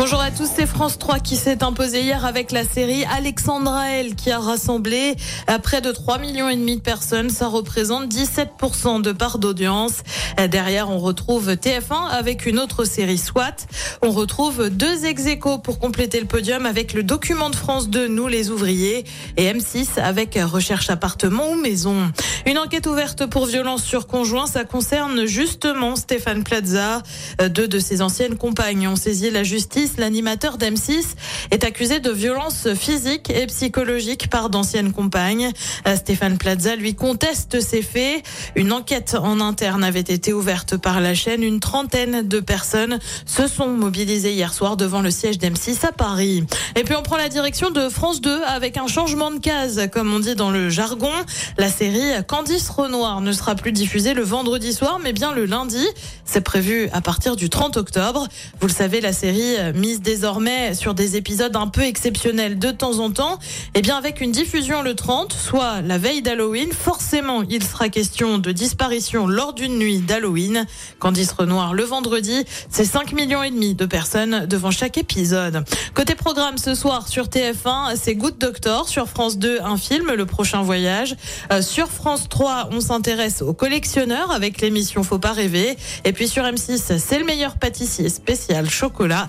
Bonjour à tous, c'est France 3 qui s'est imposé hier avec la série Alexandra L qui a rassemblé à près de 3 millions et demi de personnes. Ça représente 17% de part d'audience. Derrière, on retrouve TF1 avec une autre série SWAT. On retrouve deux ex pour compléter le podium avec le document de France 2, Nous les ouvriers, et M6 avec Recherche appartement ou maison. Une enquête ouverte pour violence sur conjoint, ça concerne justement Stéphane Plaza. Deux de ses anciennes compagnes ont saisi la justice l'animateur d'M6 est accusé de violence physique et psychologique par d'anciennes compagnes. Euh, Stéphane Plaza lui conteste ces faits. Une enquête en interne avait été ouverte par la chaîne. Une trentaine de personnes se sont mobilisées hier soir devant le siège d'M6 à Paris. Et puis on prend la direction de France 2 avec un changement de case, comme on dit dans le jargon. La série Candice Renoir ne sera plus diffusée le vendredi soir, mais bien le lundi. C'est prévu à partir du 30 octobre. Vous le savez, la série mise désormais sur des épisodes un peu exceptionnels de temps en temps, eh bien avec une diffusion le 30, soit la veille d'Halloween, forcément il sera question de disparition lors d'une nuit d'Halloween. Candice Renoir le vendredi, c'est 5 millions et demi de personnes devant chaque épisode. Côté programme ce soir sur TF1, c'est Good Doctor, sur France 2 un film, Le prochain voyage. Euh, sur France 3, on s'intéresse aux collectionneurs avec l'émission Faut pas rêver. Et puis sur M6, c'est le meilleur pâtissier spécial chocolat.